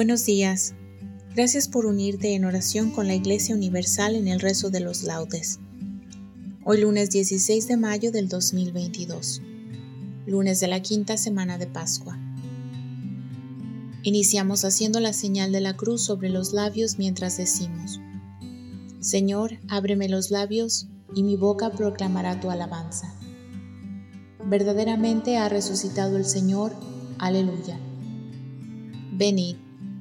Buenos días. Gracias por unirte en oración con la Iglesia Universal en el rezo de los laudes. Hoy lunes 16 de mayo del 2022, lunes de la quinta semana de Pascua. Iniciamos haciendo la señal de la cruz sobre los labios mientras decimos, Señor, ábreme los labios y mi boca proclamará tu alabanza. Verdaderamente ha resucitado el Señor, aleluya. Venid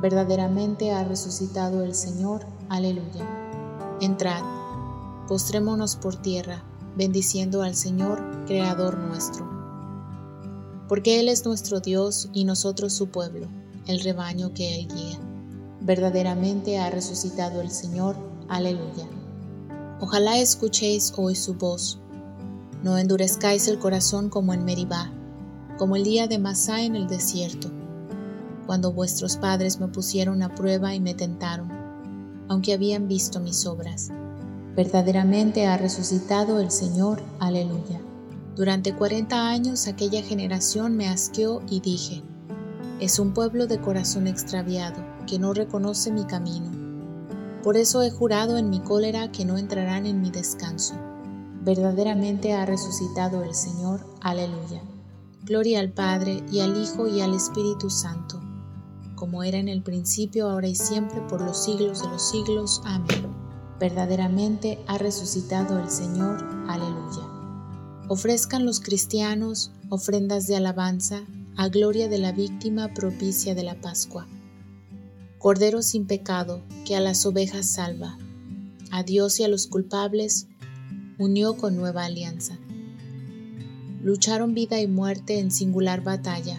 Verdaderamente ha resucitado el Señor. Aleluya. Entrad, postrémonos por tierra, bendiciendo al Señor, Creador nuestro. Porque Él es nuestro Dios y nosotros su pueblo, el rebaño que Él guía. Verdaderamente ha resucitado el Señor. Aleluya. Ojalá escuchéis hoy su voz. No endurezcáis el corazón como en Meribá, como el día de Masá en el desierto cuando vuestros padres me pusieron a prueba y me tentaron, aunque habían visto mis obras. Verdaderamente ha resucitado el Señor, aleluya. Durante cuarenta años aquella generación me asqueó y dije, es un pueblo de corazón extraviado, que no reconoce mi camino. Por eso he jurado en mi cólera que no entrarán en mi descanso. Verdaderamente ha resucitado el Señor, aleluya. Gloria al Padre y al Hijo y al Espíritu Santo como era en el principio, ahora y siempre, por los siglos de los siglos. Amén. Verdaderamente ha resucitado el Señor. Aleluya. Ofrezcan los cristianos ofrendas de alabanza a gloria de la víctima propicia de la Pascua. Cordero sin pecado, que a las ovejas salva, a Dios y a los culpables unió con nueva alianza. Lucharon vida y muerte en singular batalla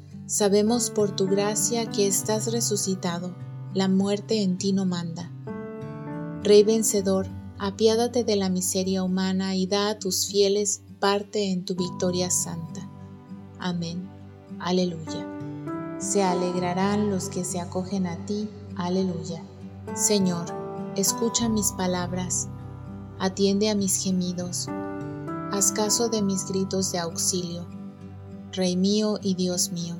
Sabemos por tu gracia que estás resucitado, la muerte en ti no manda. Rey vencedor, apiádate de la miseria humana y da a tus fieles parte en tu victoria santa. Amén. Aleluya. Se alegrarán los que se acogen a ti. Aleluya. Señor, escucha mis palabras, atiende a mis gemidos, haz caso de mis gritos de auxilio. Rey mío y Dios mío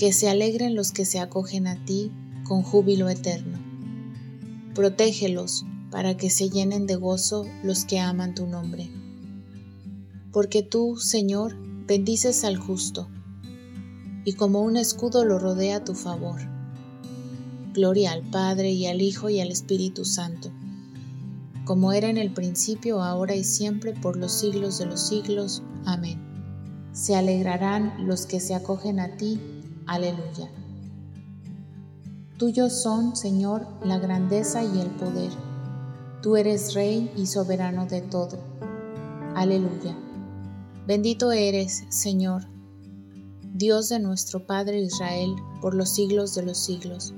Que se alegren los que se acogen a ti con júbilo eterno. Protégelos, para que se llenen de gozo los que aman tu nombre. Porque tú, Señor, bendices al justo, y como un escudo lo rodea tu favor. Gloria al Padre y al Hijo y al Espíritu Santo, como era en el principio, ahora y siempre, por los siglos de los siglos. Amén. Se alegrarán los que se acogen a ti. Aleluya. Tuyos son, Señor, la grandeza y el poder Tú eres Rey y soberano de todo. Aleluya. Bendito eres, Señor, Dios de nuestro Padre Israel, por los siglos de los siglos.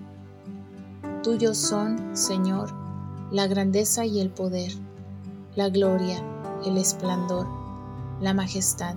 Tuyos son, Señor, la grandeza y el poder, la gloria, el esplendor, la majestad,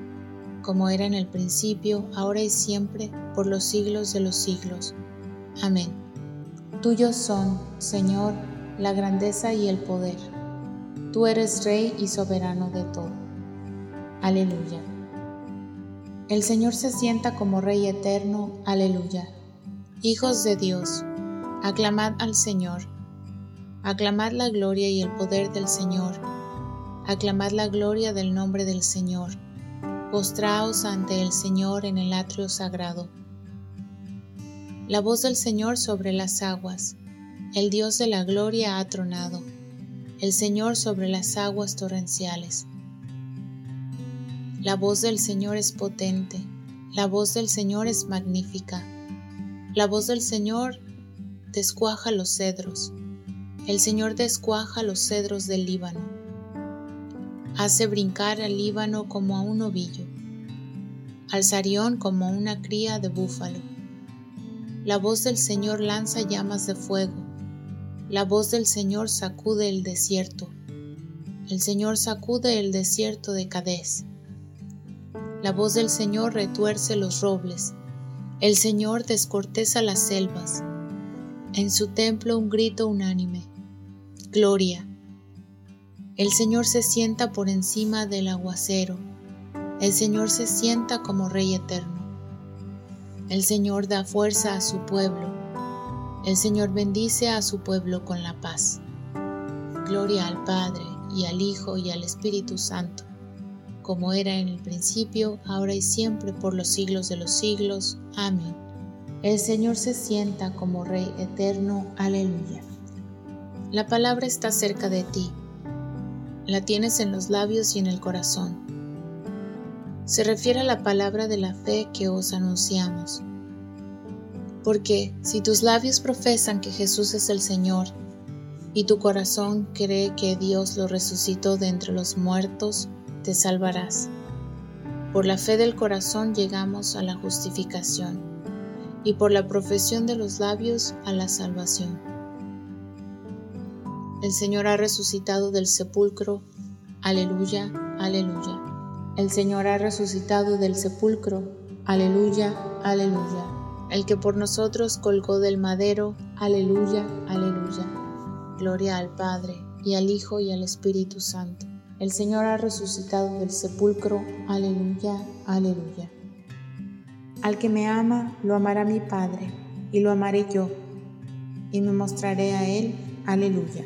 como era en el principio, ahora y siempre, por los siglos de los siglos. Amén. Tuyos son, Señor, la grandeza y el poder Tú eres Rey y soberano de todo. Aleluya. El Señor se sienta como Rey eterno. Aleluya. Hijos de Dios, aclamad al Señor. Aclamad la gloria y el poder del Señor. Aclamad la gloria del nombre del Señor. Postraos ante el Señor en el atrio sagrado. La voz del Señor sobre las aguas. El Dios de la gloria ha tronado el Señor sobre las aguas torrenciales. La voz del Señor es potente, la voz del Señor es magnífica, la voz del Señor descuaja los cedros, el Señor descuaja los cedros del Líbano, hace brincar al Líbano como a un ovillo, al Sarión como a una cría de búfalo. La voz del Señor lanza llamas de fuego, la voz del Señor sacude el desierto. El Señor sacude el desierto de Cadés. La voz del Señor retuerce los robles. El Señor descorteza las selvas. En su templo un grito unánime. Gloria. El Señor se sienta por encima del aguacero. El Señor se sienta como Rey eterno. El Señor da fuerza a su pueblo el Señor bendice a su pueblo con la paz. Gloria al Padre, y al Hijo, y al Espíritu Santo, como era en el principio, ahora y siempre, por los siglos de los siglos. Amén. El Señor se sienta como Rey eterno. Aleluya. La palabra está cerca de ti. La tienes en los labios y en el corazón. Se refiere a la palabra de la fe que os anunciamos porque si tus labios profesan que Jesús es el Señor y tu corazón cree que Dios lo resucitó de entre los muertos, te salvarás. Por la fe del corazón llegamos a la justificación y por la profesión de los labios a la salvación. El Señor ha resucitado del sepulcro. Aleluya, aleluya. El Señor ha resucitado del sepulcro. Aleluya, aleluya el que por nosotros colgó del madero. Aleluya, aleluya. Gloria al Padre, y al Hijo y al Espíritu Santo. El Señor ha resucitado del sepulcro. Aleluya, aleluya. Al que me ama, lo amará mi Padre, y lo amaré yo, y me mostraré a él. Aleluya.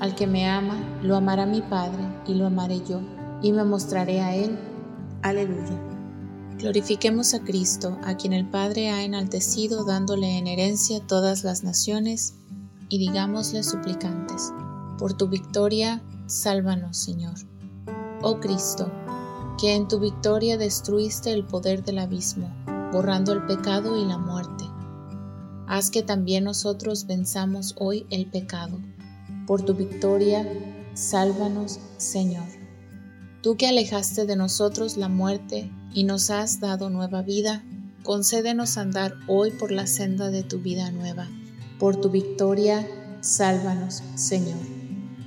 Al que me ama, lo amará mi Padre, y lo amaré yo, y me mostraré a él. Aleluya. Glorifiquemos a Cristo, a quien el Padre ha enaltecido, dándole en herencia todas las naciones y digámosle suplicantes, por tu victoria, sálvanos, Señor. Oh Cristo, que en tu victoria destruiste el poder del abismo, borrando el pecado y la muerte. Haz que también nosotros venzamos hoy el pecado. Por tu victoria, sálvanos, Señor. Tú que alejaste de nosotros la muerte y nos has dado nueva vida, concédenos andar hoy por la senda de tu vida nueva por tu victoria, sálvanos, Señor.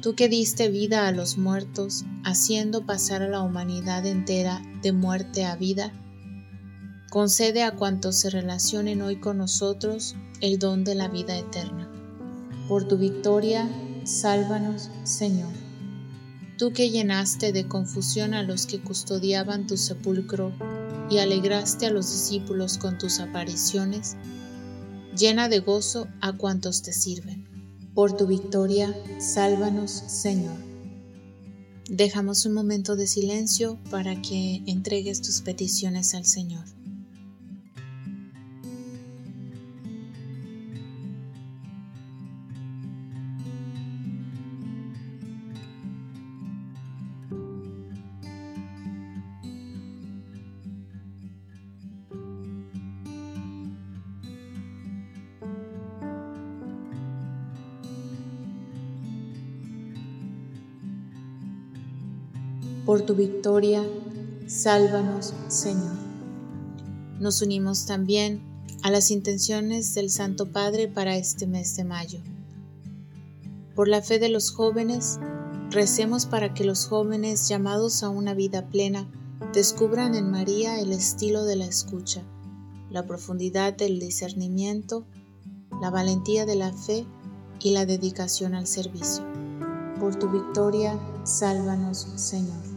Tú que diste vida a los muertos, haciendo pasar a la humanidad entera de muerte a vida, concede a cuantos se relacionen hoy con nosotros el don de la vida eterna. Por tu victoria, sálvanos, Señor. Tú que llenaste de confusión a los que custodiaban tu sepulcro y alegraste a los discípulos con tus apariciones, llena de gozo a cuantos te sirven. Por tu victoria, sálvanos, Señor. Dejamos un momento de silencio para que entregues tus peticiones al Señor. Por tu victoria, sálvanos, Señor. Nos unimos también a las intenciones del Santo Padre para este mes de mayo. Por la fe de los jóvenes, recemos para que los jóvenes llamados a una vida plena descubran en María el estilo de la escucha, la profundidad del discernimiento, la valentía de la fe y la dedicación al servicio. Por tu victoria, sálvanos, Señor.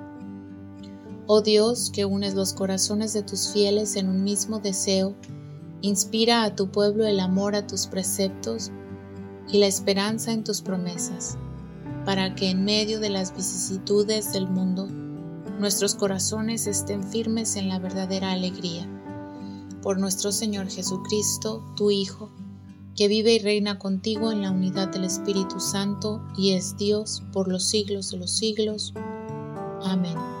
Oh Dios, que unes los corazones de tus fieles en un mismo deseo, inspira a tu pueblo el amor a tus preceptos y la esperanza en tus promesas, para que en medio de las vicisitudes del mundo nuestros corazones estén firmes en la verdadera alegría. Por nuestro Señor Jesucristo, tu Hijo, que vive y reina contigo en la unidad del Espíritu Santo y es Dios por los siglos de los siglos. Amén.